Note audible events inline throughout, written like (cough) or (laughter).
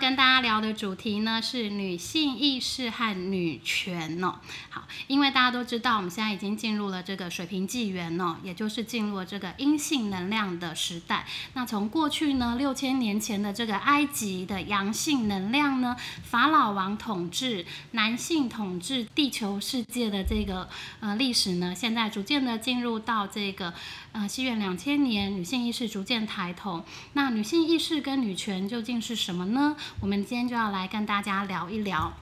跟大家聊的主题呢是女性意识和女权哦。好，因为大家都知道，我们现在已经进入了这个水平纪元哦，也就是进入了这个阴性能量的时代。那从过去呢六千年前的这个埃及的阳性能量呢，法老王统治、男性统治地球世界的这个呃历史呢，现在逐渐的进入到这个呃西元两千年，女性意识逐渐抬头。那女性意识跟女权究竟是什么？呢，我们今天就要来跟大家聊一聊。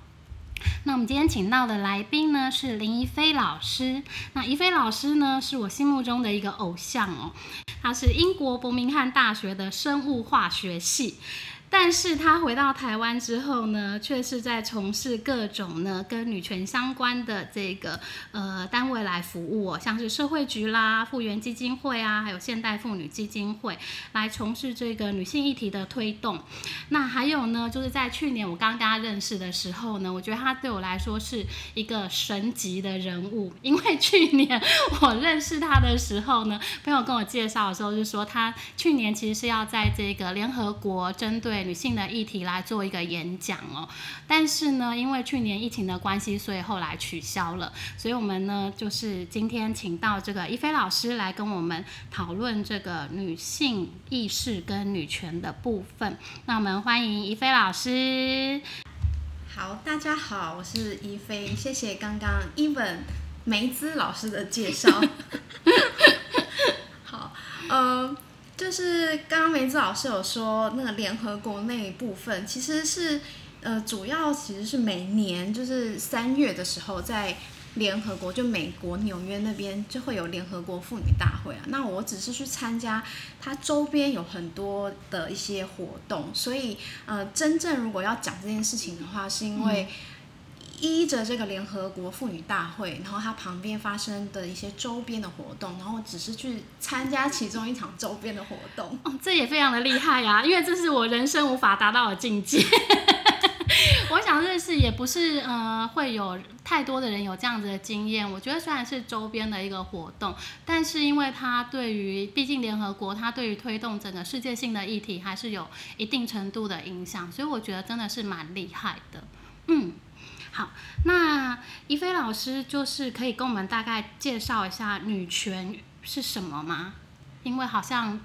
那我们今天请到的来宾呢是林怡菲老师。那怡菲老师呢是我心目中的一个偶像哦，他是英国伯明翰大学的生物化学系。但是他回到台湾之后呢，却是在从事各种呢跟女权相关的这个呃单位来服务哦，像是社会局啦、复原基金会啊，还有现代妇女基金会来从事这个女性议题的推动。那还有呢，就是在去年我刚跟他认识的时候呢，我觉得他对我来说是一个神级的人物，因为 (laughs) 去年我认识他的时候呢，朋友跟我介绍的时候就说他去年其实是要在这个联合国针对女性的议题来做一个演讲哦，但是呢，因为去年疫情的关系，所以后来取消了。所以我们呢，就是今天请到这个一菲老师来跟我们讨论这个女性意识跟女权的部分。那我们欢迎一菲老师。好，大家好，我是一菲，谢谢刚刚伊文梅姿老师的介绍。(laughs) 好，嗯。就是刚刚梅子老师有说，那个联合国那一部分其实是，呃，主要其实是每年就是三月的时候，在联合国就美国纽约那边就会有联合国妇女大会啊。那我只是去参加，它周边有很多的一些活动，所以呃，真正如果要讲这件事情的话，是因为。依着这个联合国妇女大会，然后它旁边发生的一些周边的活动，然后只是去参加其中一场周边的活动，哦，这也非常的厉害呀，(laughs) 因为这是我人生无法达到的境界。(laughs) 我想认识也不是呃会有太多的人有这样子的经验。我觉得虽然是周边的一个活动，但是因为它对于毕竟联合国，它对于推动整个世界性的议题还是有一定程度的影响，所以我觉得真的是蛮厉害的，嗯。好，那一菲老师就是可以跟我们大概介绍一下女权是什么吗？因为好像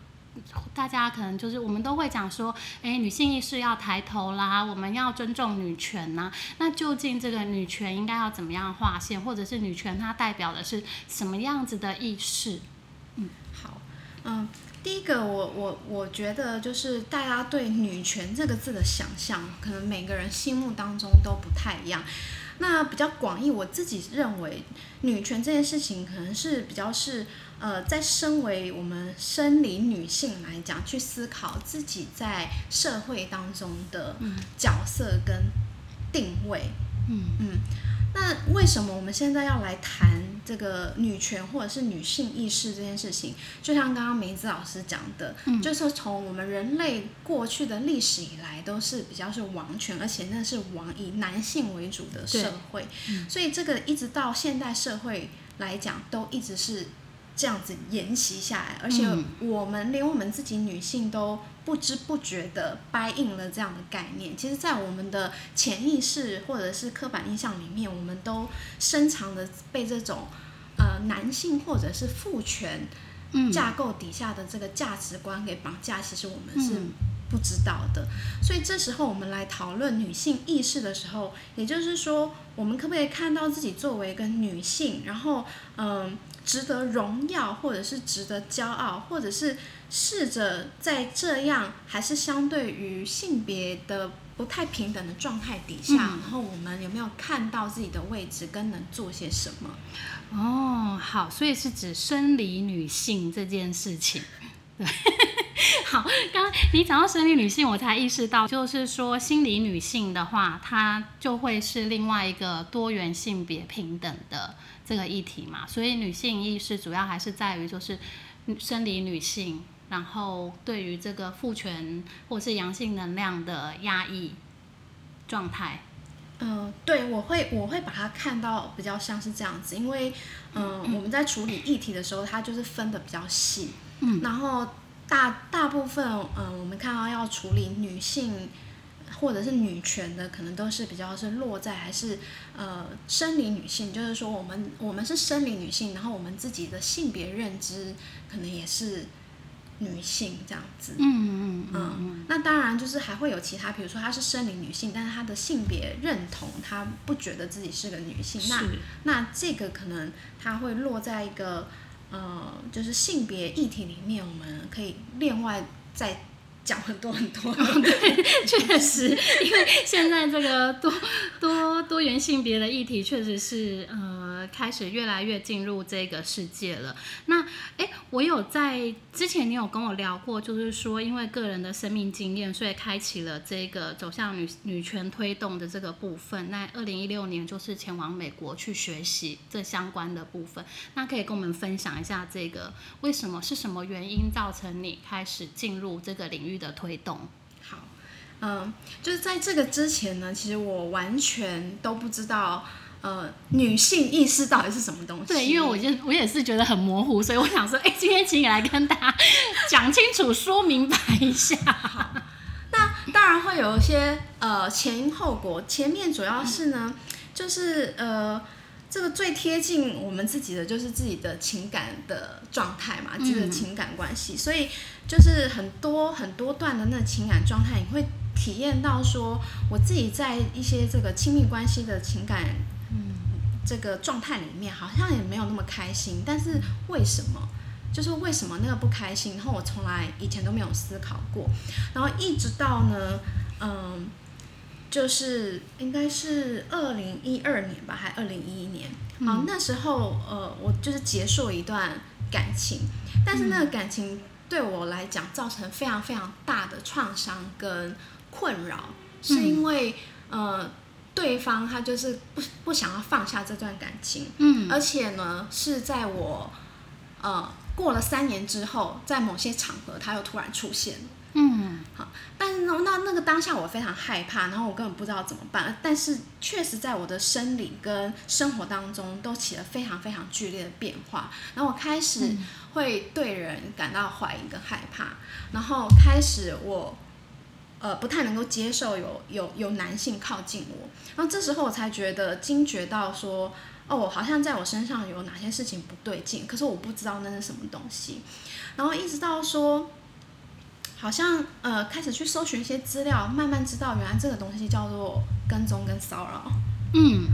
大家可能就是我们都会讲说，哎，女性意识要抬头啦，我们要尊重女权呐。那究竟这个女权应该要怎么样划线，或者是女权它代表的是什么样子的意识？嗯，好，嗯。第一个，我我我觉得就是大家对女权这个字的想象，可能每个人心目当中都不太一样。那比较广义，我自己认为女权这件事情，可能是比较是呃，在身为我们生理女性来讲，去思考自己在社会当中的角色跟定位。嗯嗯。那为什么我们现在要来谈这个女权或者是女性意识这件事情？就像刚刚梅子老师讲的，就是从我们人类过去的历史以来，都是比较是王权，而且那是王以男性为主的社会，所以这个一直到现代社会来讲，都一直是。这样子沿袭下来，而且我们连我们自己女性都不知不觉的掰硬了这样的概念。其实，在我们的潜意识或者是刻板印象里面，我们都深藏的被这种呃男性或者是父权架构底下的这个价值观给绑架。其实我们是不知道的。所以这时候我们来讨论女性意识的时候，也就是说，我们可不可以看到自己作为一个女性，然后嗯。值得荣耀，或者是值得骄傲，或者是试着在这样还是相对于性别的不太平等的状态底下，然后我们有没有看到自己的位置跟能做些什么？哦，好，所以是指生理女性这件事情。对，(laughs) 好，刚刚你讲到生理女性，我才意识到，就是说心理女性的话，它就会是另外一个多元性别平等的这个议题嘛。所以女性意识主要还是在于就是生理女性，然后对于这个父权或是阳性能量的压抑状态。嗯，对，我会我会把它看到比较像是这样子，因为嗯，我们在处理议题的时候，它就是分的比较细，嗯，然后大大部分嗯，我们看到要处理女性或者是女权的，可能都是比较是落在还是呃生理女性，就是说我们我们是生理女性，然后我们自己的性别认知可能也是。女性这样子，嗯嗯嗯，那当然就是还会有其他，比如说她是生理女性，但是她的性别认同，她不觉得自己是个女性，那那这个可能她会落在一个呃，就是性别议题里面，我们可以另外再讲很多很多。(laughs) 对，(laughs) 确实，因为现在这个多多多元性别的议题确实是呃。开始越来越进入这个世界了。那，哎，我有在之前你有跟我聊过，就是说因为个人的生命经验，所以开启了这个走向女女权推动的这个部分。那二零一六年就是前往美国去学习这相关的部分。那可以跟我们分享一下这个为什么是什么原因造成你开始进入这个领域的推动？好，嗯，就是在这个之前呢，其实我完全都不知道。呃，女性意识到底是什么东西？对，因为我就我也是觉得很模糊，所以我想说，哎，今天请你来跟大家 (laughs) 讲清楚、说明白一下。那当然会有一些呃前因后果，前面主要是呢，就是呃这个最贴近我们自己的就是自己的情感的状态嘛，这个情感关系，所以就是很多很多段的那情感状态，你会体验到说，我自己在一些这个亲密关系的情感。嗯这个状态里面好像也没有那么开心，但是为什么？就是为什么那个不开心？然后我从来以前都没有思考过，然后一直到呢，嗯，就是应该是二零一二年吧，还二零一一年，好，那时候呃，我就是结束一段感情，但是那个感情对我来讲造成非常非常大的创伤跟困扰，是因为呃。对方他就是不不想要放下这段感情，嗯，而且呢是在我呃过了三年之后，在某些场合他又突然出现了，嗯，好，但是呢那那个当下我非常害怕，然后我根本不知道怎么办，但是确实在我的生理跟生活当中都起了非常非常剧烈的变化，然后我开始会对人感到怀疑跟害怕，然后开始我。呃，不太能够接受有有有男性靠近我，然后这时候我才觉得惊觉到说，哦，好像在我身上有哪些事情不对劲，可是我不知道那是什么东西，然后一直到说，好像呃开始去搜寻一些资料，慢慢知道原来这个东西叫做跟踪跟骚扰，嗯。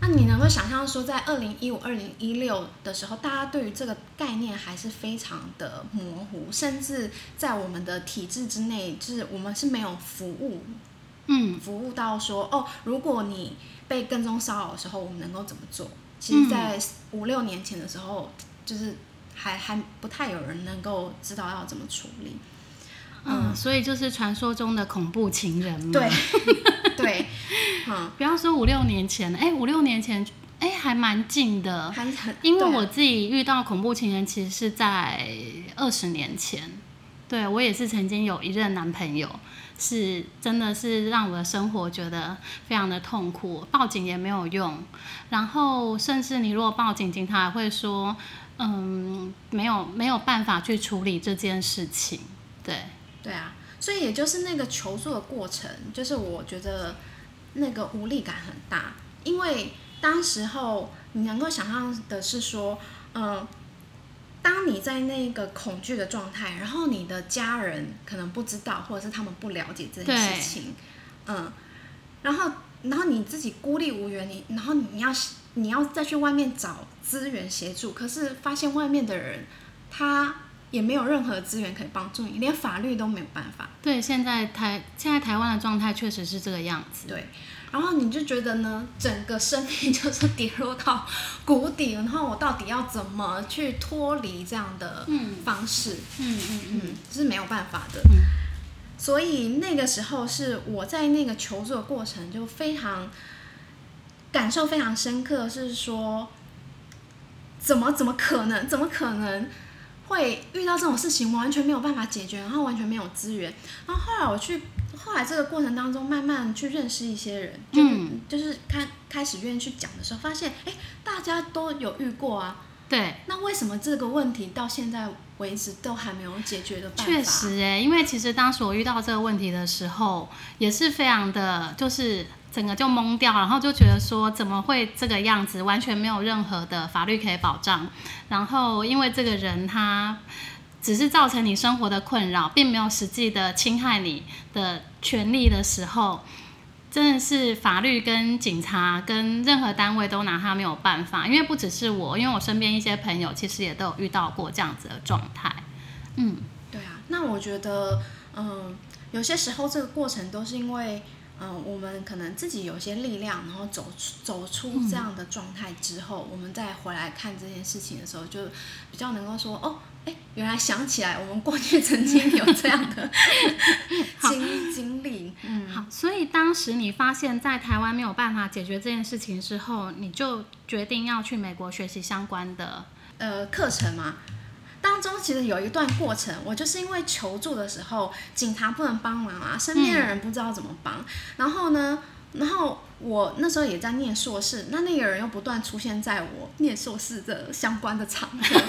那你能够想象说，在二零一五、二零一六的时候，大家对于这个概念还是非常的模糊，甚至在我们的体制之内，就是我们是没有服务，嗯，服务到说，哦，如果你被跟踪骚扰的时候，我们能够怎么做？其实，在五六年前的时候，就是还还不太有人能够知道要怎么处理。嗯，所以就是传说中的恐怖情人嘛。对，(laughs) 对。嗯，不要说五六年前，哎，五六年前，哎，还蛮近的。因为我自己遇到恐怖情人，其实是在二十年前。对我也是曾经有一任男朋友，是真的是让我的生活觉得非常的痛苦，报警也没有用。然后甚至你如果报警，警察还会说，嗯，没有没有办法去处理这件事情。对，对啊，所以也就是那个求助的过程，就是我觉得。那个无力感很大，因为当时候你能够想象的是说，嗯，当你在那个恐惧的状态，然后你的家人可能不知道，或者是他们不了解这件事情，嗯，然后然后你自己孤立无援，你然后你要你要再去外面找资源协助，可是发现外面的人他也没有任何资源可以帮助你，连法律都没有办法。对，现在台现在台湾的状态确实是这个样子。对，然后你就觉得呢，整个生命就是跌落到谷底，然后我到底要怎么去脱离这样的方式？嗯嗯嗯，是没有办法的。嗯所以那个时候是我在那个求助的过程就非常感受非常深刻，是说怎么怎么可能，怎么可能会遇到这种事情，完全没有办法解决，然后完全没有资源。然后后来我去，后来这个过程当中，慢慢去认识一些人，就、嗯就是开开始愿意去讲的时候，发现哎，大家都有遇过啊。对，那为什么这个问题到现在为止都还没有解决的办法？确实哎，因为其实当时我遇到这个问题的时候，也是非常的，就是整个就懵掉，然后就觉得说怎么会这个样子，完全没有任何的法律可以保障。然后因为这个人他只是造成你生活的困扰，并没有实际的侵害你的权利的时候。真的是法律跟警察跟任何单位都拿他没有办法，因为不只是我，因为我身边一些朋友其实也都有遇到过这样子的状态。嗯，对啊，那我觉得，嗯，有些时候这个过程都是因为，嗯，我们可能自己有些力量，然后走出走出这样的状态之后，我们再回来看这件事情的时候，就比较能够说，哦，哎，原来想起来我们过去曾经有这样的 (laughs) 经经历，嗯，好，所以当时你发现，在台湾没有办法解决这件事情之后，你就决定要去美国学习相关的呃课程嘛。当中其实有一段过程，我就是因为求助的时候，警察不能帮忙啊，身边的人不知道怎么帮，然后呢，然后我那时候也在念硕士，那那个人又不断出现在我念硕士的相关的场合，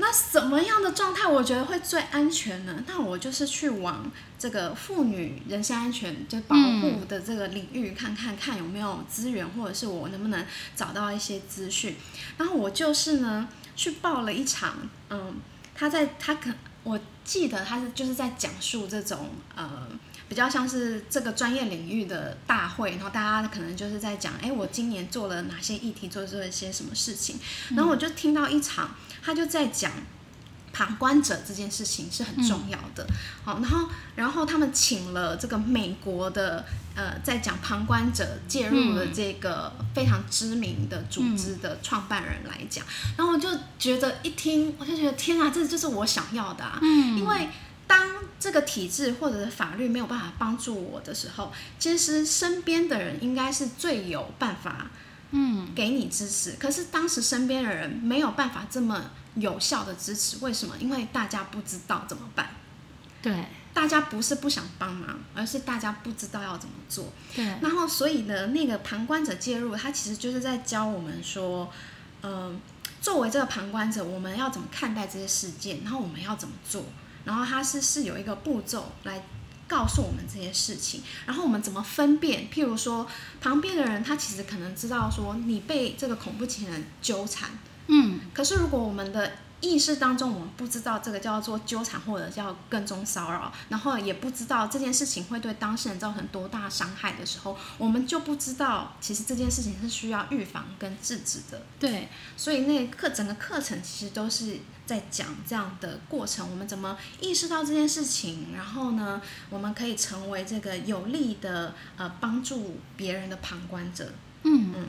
那什么样的状态我觉得会最安全呢？那我就是去往这个妇女人身安全就保护的这个领域看看，看有没有资源，或者是我能不能找到一些资讯，然后我就是呢。去报了一场，嗯，他在他可我记得他是就是在讲述这种呃比较像是这个专业领域的大会，然后大家可能就是在讲，哎，我今年做了哪些议题，做做一些什么事情，然后我就听到一场，他就在讲。旁观者这件事情是很重要的，好，然后，然后他们请了这个美国的，呃，在讲旁观者介入的这个非常知名的组织的创办人来讲，然后我就觉得一听，我就觉得天啊，这就是我想要的啊，嗯，因为当这个体制或者是法律没有办法帮助我的时候，其实身边的人应该是最有办法，嗯，给你支持，可是当时身边的人没有办法这么。有效的支持，为什么？因为大家不知道怎么办。对，大家不是不想帮忙，而是大家不知道要怎么做。对。然后，所以呢，那个旁观者介入，他其实就是在教我们说，嗯，作为这个旁观者，我们要怎么看待这些事件，然后我们要怎么做。然后，它是是有一个步骤来告诉我们这些事情。然后，我们怎么分辨？譬如说，旁边的人他其实可能知道说，你被这个恐怖情人纠缠。嗯，可是如果我们的意识当中，我们不知道这个叫做纠缠或者叫跟踪骚扰，然后也不知道这件事情会对当事人造成多大伤害的时候，我们就不知道其实这件事情是需要预防跟制止的。对，所以那课整个课程其实都是在讲这样的过程，我们怎么意识到这件事情，然后呢，我们可以成为这个有力的呃帮助别人的旁观者。嗯嗯。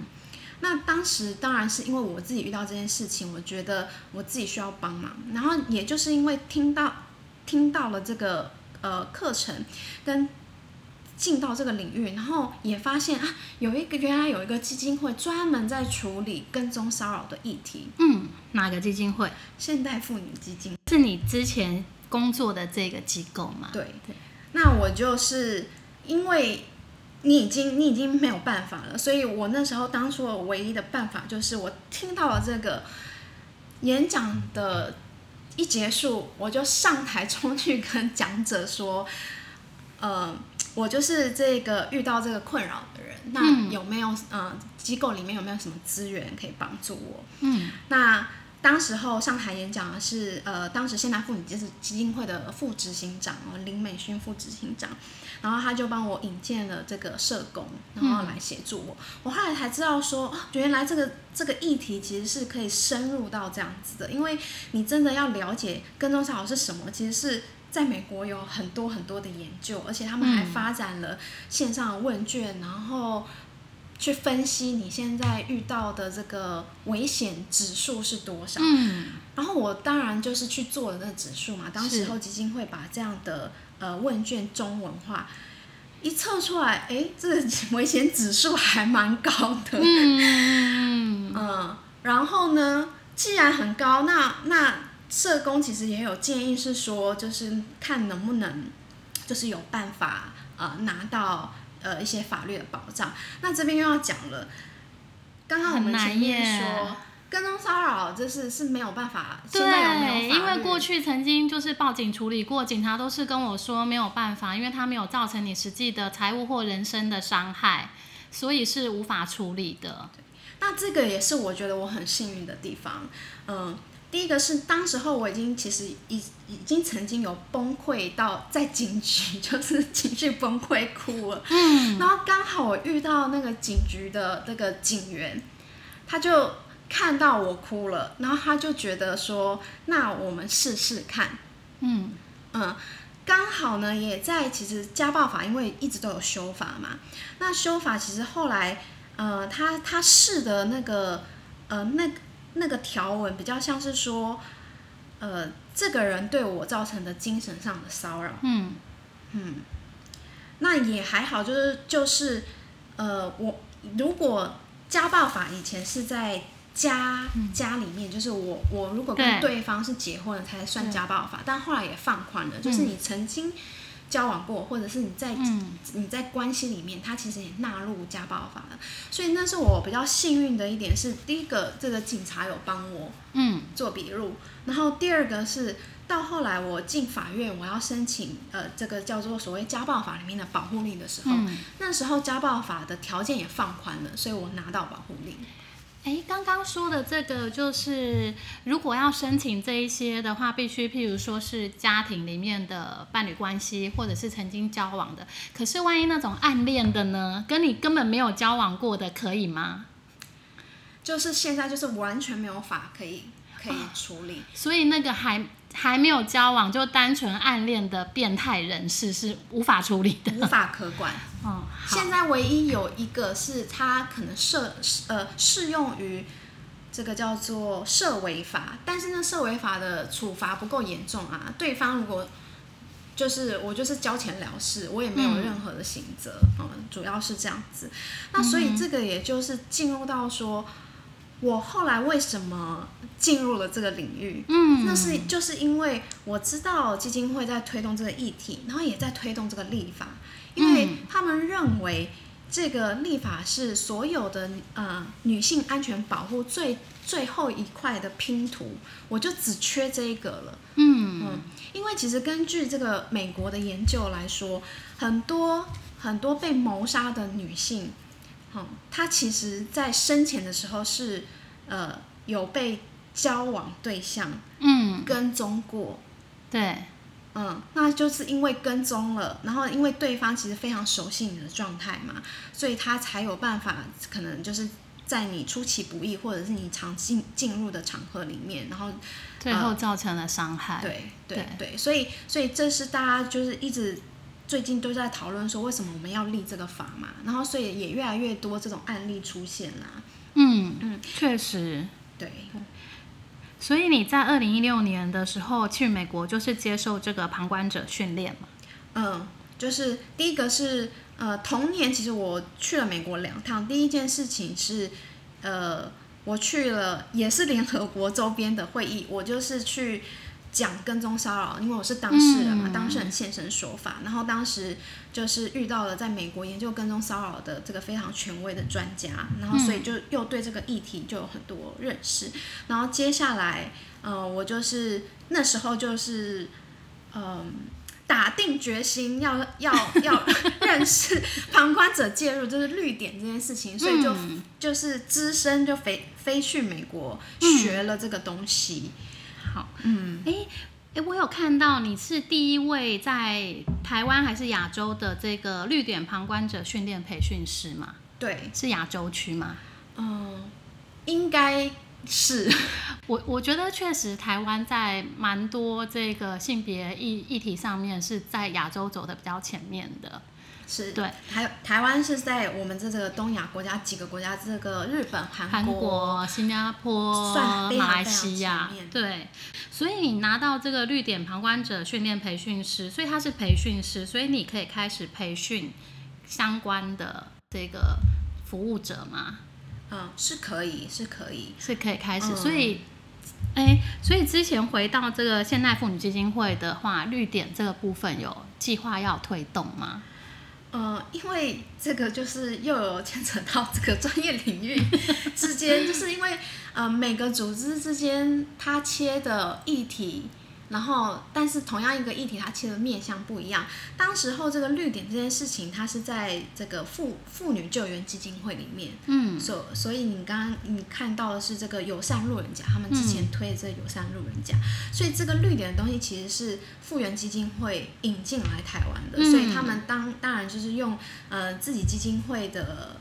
那当时当然是因为我自己遇到这件事情，我觉得我自己需要帮忙，然后也就是因为听到听到了这个呃课程，跟进到这个领域，然后也发现啊，有一个原来有一个基金会专门在处理跟踪骚扰的议题。嗯，哪个基金会？现代妇女基金是你之前工作的这个机构吗？对对。那我就是因为。你已经你已经没有办法了，所以我那时候当初我唯一的办法就是我听到了这个演讲的一结束，我就上台冲去跟讲者说，(laughs) 呃，我就是这个遇到这个困扰的人，那有没有呃机构里面有没有什么资源可以帮助我？嗯，那当时候上台演讲的是呃，当时现代妇女基基金会的副执行长哦，林美勋副执行长，然后他就帮我引荐了这个社工，然后来协助我。我后来才知道说，原来这个这个议题其实是可以深入到这样子的，因为你真的要了解跟踪骚扰是什么，其实是在美国有很多很多的研究，而且他们还发展了线上的问卷，然后。去分析你现在遇到的这个危险指数是多少？嗯，然后我当然就是去做了那个指数嘛。当时候基金会把这样的呃问卷中文化，一测出来，哎，这个危险指数还蛮高的。嗯 (laughs) 嗯。然后呢，既然很高，那那社工其实也有建议是说，就是看能不能，就是有办法呃拿到。呃，一些法律的保障，那这边又要讲了。刚刚我们前面说跟踪骚扰，就是是没有办法。对，因为过去曾经就是报警处理过，警察都是跟我说没有办法，因为他没有造成你实际的财务或人身的伤害，所以是无法处理的。那这个也是我觉得我很幸运的地方，嗯。第一个是当时候我已经其实已已经曾经有崩溃到在警局，(laughs) 就是情绪崩溃哭了。嗯，然后刚好我遇到那个警局的那个警员，他就看到我哭了，然后他就觉得说，那我们试试看。嗯嗯，刚好呢也在其实家暴法因为一直都有修法嘛，那修法其实后来呃他他试的那个呃那个。那个条文比较像是说，呃，这个人对我造成的精神上的骚扰。嗯。嗯，那也还好，就是就是，呃，我如果家暴法以前是在家家里面，就是我我如果跟对方是结婚了才算家暴法，但后来也放宽了，就是你曾经。交往过，或者是你在你在关系里面，他其实也纳入家暴法了。所以那是我比较幸运的一点是，第一个这个警察有帮我嗯做笔录，然后第二个是到后来我进法院，我要申请呃这个叫做所谓家暴法里面的保护令的时候，那时候家暴法的条件也放宽了，所以我拿到保护令。哎，刚刚说的这个就是，如果要申请这一些的话，必须譬如说是家庭里面的伴侣关系，或者是曾经交往的。可是万一那种暗恋的呢，跟你根本没有交往过的，可以吗？就是现在就是完全没有法可以可以处理，所以那个还。还没有交往就单纯暗恋的变态人士是无法处理的，无法可管。(laughs) 嗯，现在唯一有一个是他可能涉呃适用于这个叫做涉违法，但是呢涉违法的处罚不够严重啊。对方如果就是我就是交钱了事，我也没有任何的刑责。嗯，主要是这样子。那所以这个也就是进入到说。我后来为什么进入了这个领域？嗯，那是就是因为我知道基金会在推动这个议题，然后也在推动这个立法，因为他们认为这个立法是所有的呃女性安全保护最最后一块的拼图，我就只缺这一个了。嗯嗯，因为其实根据这个美国的研究来说，很多很多被谋杀的女性。嗯，他其实在生前的时候是，呃，有被交往对象嗯跟踪过，对，嗯，那就是因为跟踪了，然后因为对方其实非常熟悉你的状态嘛，所以他才有办法，可能就是在你出其不意或者是你常进进入的场合里面，然后最后造成了伤害。对对对，所以所以这是大家就是一直。最近都在讨论说为什么我们要立这个法嘛，然后所以也越来越多这种案例出现啦。嗯嗯，确实，对。所以你在二零一六年的时候去美国，就是接受这个旁观者训练嘛？嗯，就是第一个是呃，同年其实我去了美国两趟，第一件事情是呃，我去了也是联合国周边的会议，我就是去。讲跟踪骚扰，因为我是当事人嘛，当事人现身说法，然后当时就是遇到了在美国研究跟踪骚扰的这个非常权威的专家，然后所以就又对这个议题就有很多认识，然后接下来，呃，我就是那时候就是，嗯。打定决心要 (laughs) 要要认识旁观者介入，就是绿点这件事情，所以就、嗯就是只身就飞飞去美国学了这个东西。好，嗯，诶诶，我有看到你是第一位在台湾还是亚洲的这个绿点旁观者训练培训师嘛？对，是亚洲区吗？嗯，应该是。(laughs) 我我觉得确实台湾在蛮多这个性别议议题上面是在亚洲走的比较前面的。是对，台台湾是在我们这个东亚国家几个国家，这个日本、韩韩国、新加坡、算马来西亚对，所以你拿到这个绿点旁观者训练培训师，所以他是培训师，所以你可以开始培训相关的这个服务者吗？嗯，是可以，是可以。是可以开始，嗯所以。哎，所以之前回到这个现代妇女基金会的话，绿点这个部分有计划要推动吗？呃，因为这个就是又有牵扯到这个专业领域之间，就是因为呃每个组织之间它切的议题，然后但是同样一个议题它切的面向不一样。当时候这个绿点这件事情，它是在这个妇妇女救援基金会里面，嗯。所所以你刚刚你看到的是这个友善路人甲，他们之前推的这个友善路人甲，所以这个绿点的东西其实是复原基金会引进来台湾的，嗯。所以他们当当然就是用呃自己基金会的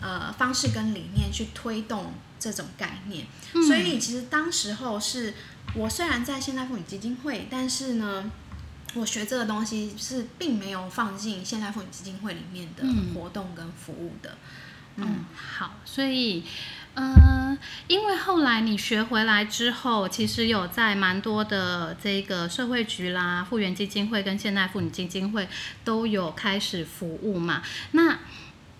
呃方式跟理念去推动这种概念，嗯。所以其实当时候是我虽然在现代妇女基金会，但是呢。我学这个东西是并没有放进现代妇女基金会里面的嗯活动跟服务的，嗯，好，所以，呃，因为后来你学回来之后，其实有在蛮多的这个社会局啦、复原基金会跟现代妇女基金会都有开始服务嘛。那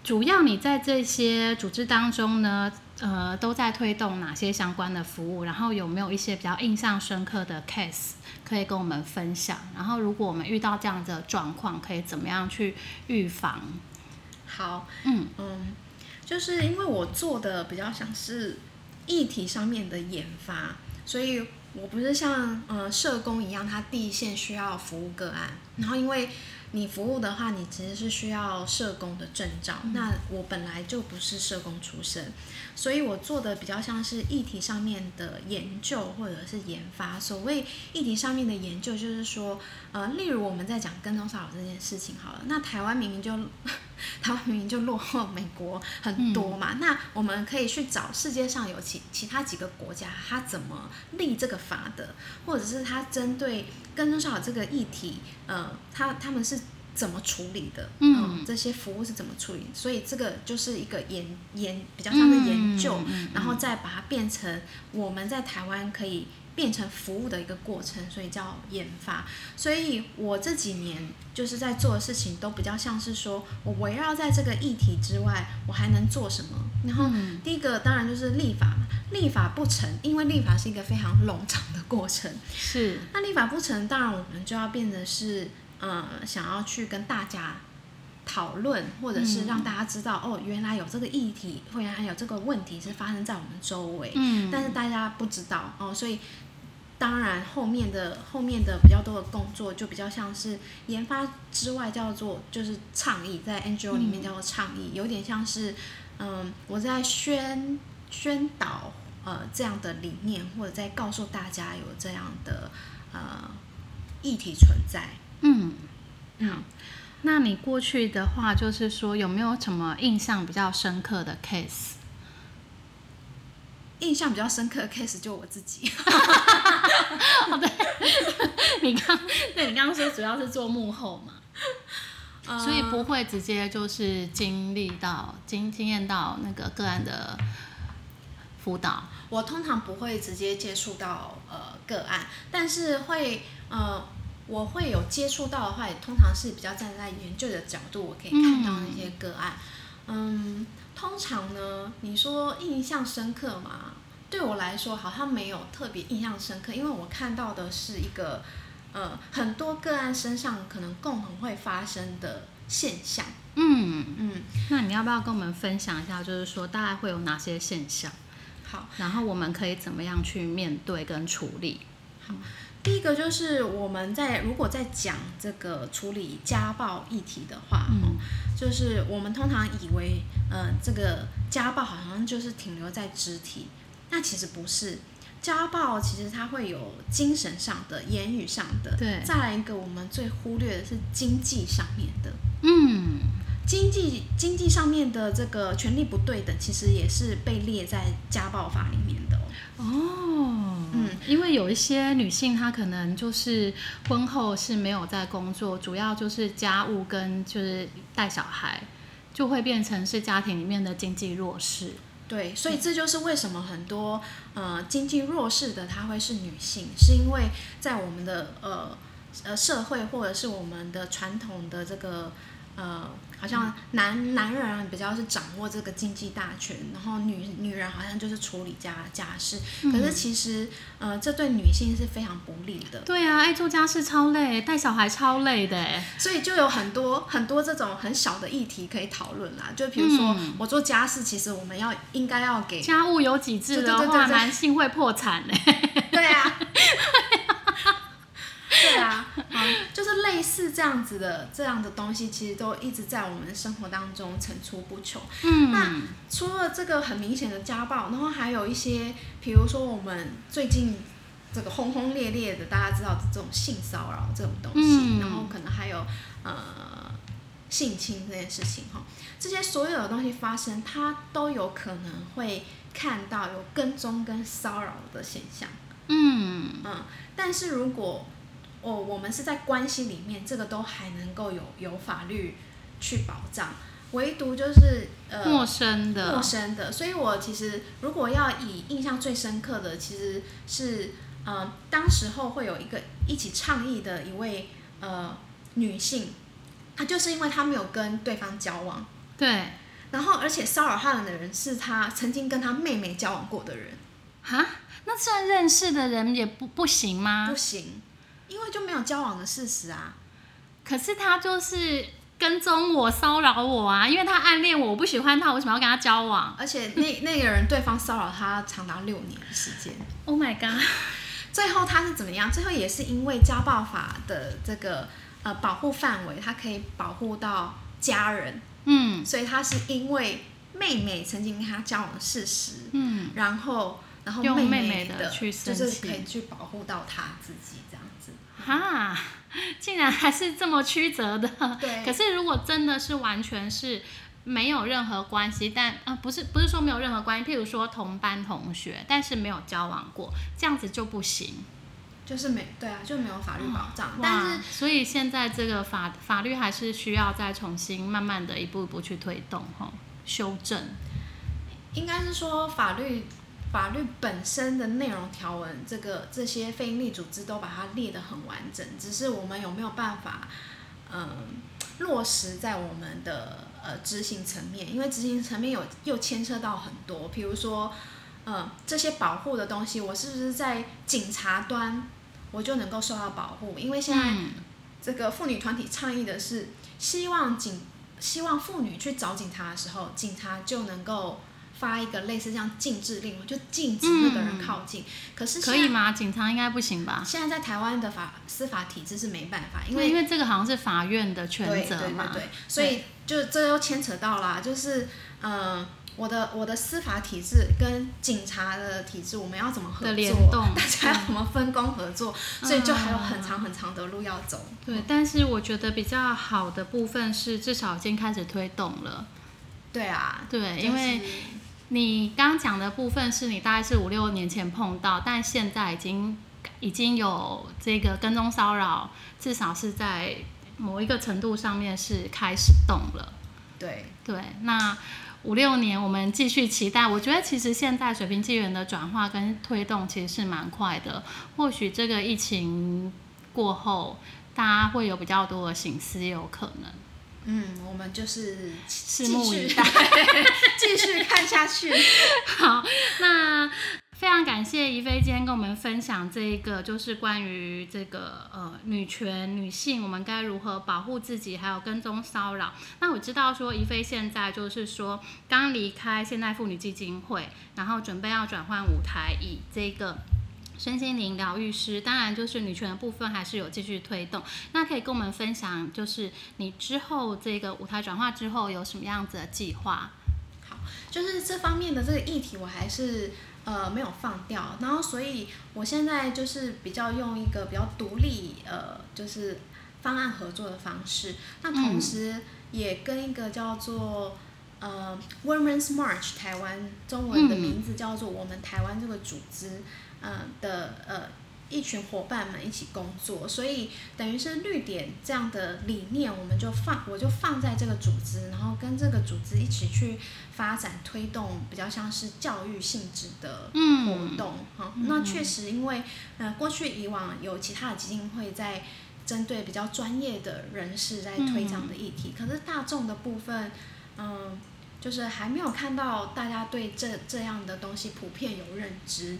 主要你在这些组织当中呢，呃，都在推动哪些相关的服务？然后有没有一些比较印象深刻的 case 可以跟我们分享？然后如果我们遇到这样的状况，可以怎么样去预防？好，嗯嗯，就是因为我做的比较像是议题上面的研发，所以我不是像呃社工一样，他第一线需要服务个案，然后因为你服务的话，你其实是需要社工的证照，那我本来就不是社工出身，所以我做的比较像是议题上面的研究或者是研发。所谓议题上面的研究，就是说，呃，例如我们在讲跟踪骚扰这件事情好了，那台湾明明就 (laughs) 台湾明明就落后美国很多嘛，那我们可以去找世界上有其其他几个国家，它怎么立这个法的，或者是它针对跟踪骚扰这个议题，呃，他他们是怎么处理的？嗯这些服务是怎么处理？所以这个就是一个研研比较像是研究，然后再把它变成我们在台湾可以变成服务的一个过程，所以叫研发。所以我这几年就是在做的事情都比较像是说我围绕在这个议题之外，我还能做什么？然后嗯第一个当然就是立法嘛，立法不成，因为立法是一个非常冗长的过程。是，那立法不成，当然我们就要变得是，呃，想要去跟大家讨论，或者是让大家知道，哦，原来有这个议题，或原来有这个问题是发生在我们周围，嗯，但是大家不知道哦，所以当然后面的后面的比较多的工作，就比较像是研发之外叫做就是倡议，在 NGO 里面叫做倡议，有点像是，嗯，我在宣宣导呃这样的理念，或者在告诉大家有这样的呃议题存在。嗯，嗯，那你过去的话，就是说有没有什么印象比较深刻的 case？印象比较深刻的 case 就我自己，(laughs) 对你刚对你刚刚说主要是做幕后嘛，呃所以不会直接就是经历到经经验到那个个案的辅导。我通常不会直接接触到呃个案，但是会呃我会有接触到的话，也通常是比较站在研究的角度，我可以看到那些个案。嗯通常呢，你说印象深刻嘛？对我来说好像没有特别印象深刻，因为我看到的是一个呃很多个案身上可能共同会发生的现象。嗯，嗯，那你要不要跟我们分享一下，就是说大概会有哪些现象，好。然后我们可以怎么样去面对跟处理？第一个就是我们在如果在讲这个处理家暴议题的话，嗯，就是我们通常以为，呃，这个家暴好像就是停留在肢体，那其实不是。家暴其实它会有精神上的、言语上的，对。再来一个，我们最忽略的是经济上面的，嗯，经济经济上面的这个权利不对等，其实也是被列在家暴法里面的哦。嗯，因为有一些女性她可能就是婚后是没有在工作，主要就是家务跟就是带小孩，就会变成是家庭里面的经济弱势。对，所以这就是为什么很多呃经济弱势的她会是女性，是因为在我们的呃呃社会或者是我们的传统的这个呃。好像男男人比较是掌握这个经济大权，然后女女人好像就是处理家家事。可是其实，呃，这对女性是非常不利的。对啊，爱做家事超累，带小孩超累的。所以就有很多很多这种很小的议题可以讨论啦。就比如说，我做家事，其实我们要应该要给家务有几制的话，男性会破产嘞。对啊。(laughs) 对啊，就是类似这样子的这样的东西，其实都一直在我们的生活当中层出不穷。嗯，那除了这个很明显的家暴，然后还有一些，比如说我们最近这个轰轰烈烈的，大家知道的这种性骚扰这种东西，然后可能还有呃性侵这件事情哈，这些所有的东西发生，它都有可能会看到有跟踪跟骚扰的现象。嗯嗯，但是如果哦，我们是在关系里面，这个都还能够有有法律去保障，唯独就是呃陌生的陌生的。所以我其实如果要以印象最深刻的，其实是呃当时候会有一个一起倡议的一位呃女性，她就是因为她没有跟对方交往，对，然后而且骚扰她的人是她曾经跟她妹妹交往过的人，哈，那算认识的人也不不行吗？不行。因为就没有交往的事实啊，可是他就是跟踪我、骚扰我啊，因为他暗恋我，我不喜欢他，为什么要跟他交往？而且那那个人对方骚扰他长达六年的时间。(laughs) Oh my god！最后他是怎么样？最后也是因为家暴法的这个呃保护范围，他可以保护到家人。嗯，所以他是因为妹妹曾经跟他交往的事实，嗯，然后然后妹妹的就是可以去保护到他自己这样子。哈，竟然还是这么曲折的。对。可是如果真的是完全是没有任何关系，但啊不是不是说没有任何关系，譬如说同班同学，但是没有交往过，这样子就不行。就是没对啊，就没有法律保障。但是所以现在这个法法律还是需要再重新慢慢的一步一步去推动哈，修正。应该是说法律。法律本身的内容条文，这个这些非营利组织都把它列得很完整，只是我们有没有办法，嗯，落实在我们的呃执行层面？因为执行层面有又牵涉到很多，比如说，呃，这些保护的东西，我是不是在警察端我就能够受到保护？因为现在这个妇女团体倡议的是，希望警希望妇女去找警察的时候，警察就能够。发一个类似这样禁制令，就禁止那个人靠近。可是可以吗？警察应该不行吧？现在在台湾的法司法体制是没办法，因为因为这个好像是法院的权责嘛。对对对对，所以就这又牵扯到啦，就是嗯，我的我的司法体制跟警察的体制，我们要怎么合作？大家要怎么分工合作？所以就还有很长很长的路要走。对，但是我觉得比较好的部分是，至少已经开始推动了。对啊，对，因为。你刚讲的部分是你大概是五六年前碰到，但现在已经已经有这个跟踪骚扰，至少是在某一个程度上面是开始动了。对对，那五六年我们继续期待。我觉得其实现在水平纪元的转化跟推动其实是蛮快的。或许这个疫情过后，大家会有比较多的醒思，有可能。嗯，我们就是拭目以待，(laughs) 继续看下去。(laughs) 好，那非常感谢怡菲今天跟我们分享这一个，就是关于这个呃女权女性，我们该如何保护自己，还有跟踪骚扰。那我知道说怡菲现在就是说刚离开现代妇女基金会，然后准备要转换舞台，以这个。身心灵疗愈师，当然就是女权的部分还是有继续推动。那可以跟我们分享，就是你之后这个舞台转化之后有什么样子的计划？好，就是这方面的这个议题，我还是呃没有放掉。然后，所以我现在就是比较用一个比较独立呃，就是方案合作的方式。那同时也跟一个叫做呃 Women's March 台湾中文的名字叫做我们台湾这个组织。嗯的呃一群伙伴们一起工作，所以等于是绿点这样的理念，我们就放我就放在这个组织，然后跟这个组织一起去发展推动比较像是教育性质的活动哈。那确实，因为呃过去以往有其他的基金会在针对比较专业的人士在推这样的议题，可是大众的部分，嗯，就是还没有看到大家对这这样的东西普遍有认知。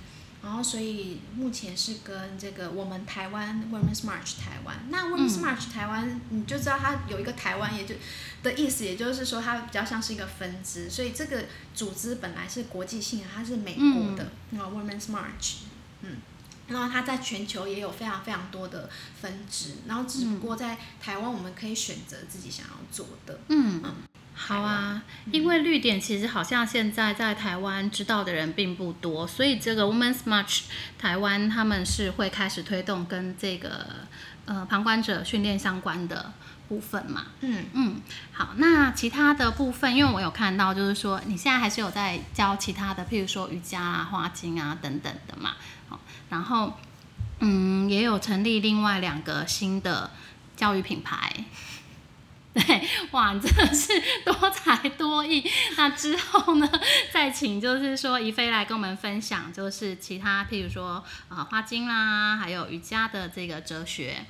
然后，所以目前是跟这个我们台湾 Women's March 台湾，那 Women's March 台湾，你就知道它有一个台湾，也就的意思，也就是说它比较像是一个分支。所以这个组织本来是国际性的，它是美国的啊 Women's March，嗯，然后它在全球也有非常非常多的分支，然后只不过在台湾我们可以选择自己想要做的，嗯。嗯。好啊，因为绿点其实好像现在在台湾知道的人并不多，所以这个 Women's March 台湾他们是会开始推动跟这个呃旁观者训练相关的部分嘛。嗯嗯，好，那其他的部分，因为我有看到就是说你现在还是有在教其他的，譬如说瑜伽啊、花精啊等等的嘛。好，然后嗯也有成立另外两个新的教育品牌。对，哇，真的是多才多艺。那之后呢，再请就是说怡菲来跟我们分享，就是其他譬如说啊花精啦，还有瑜伽的这个哲学。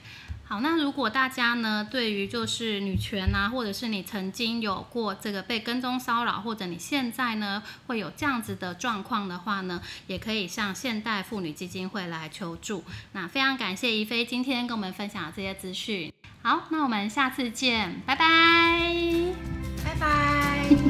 好，那如果大家呢对于就是女权啊，或者是你曾经有过这个被跟踪骚扰，或者你现在呢会有这样子的状况的话呢，也可以向现代妇女基金会来求助。那非常感谢怡菲今天跟我们分享这些资讯。好，那我们下次见，拜拜，拜拜。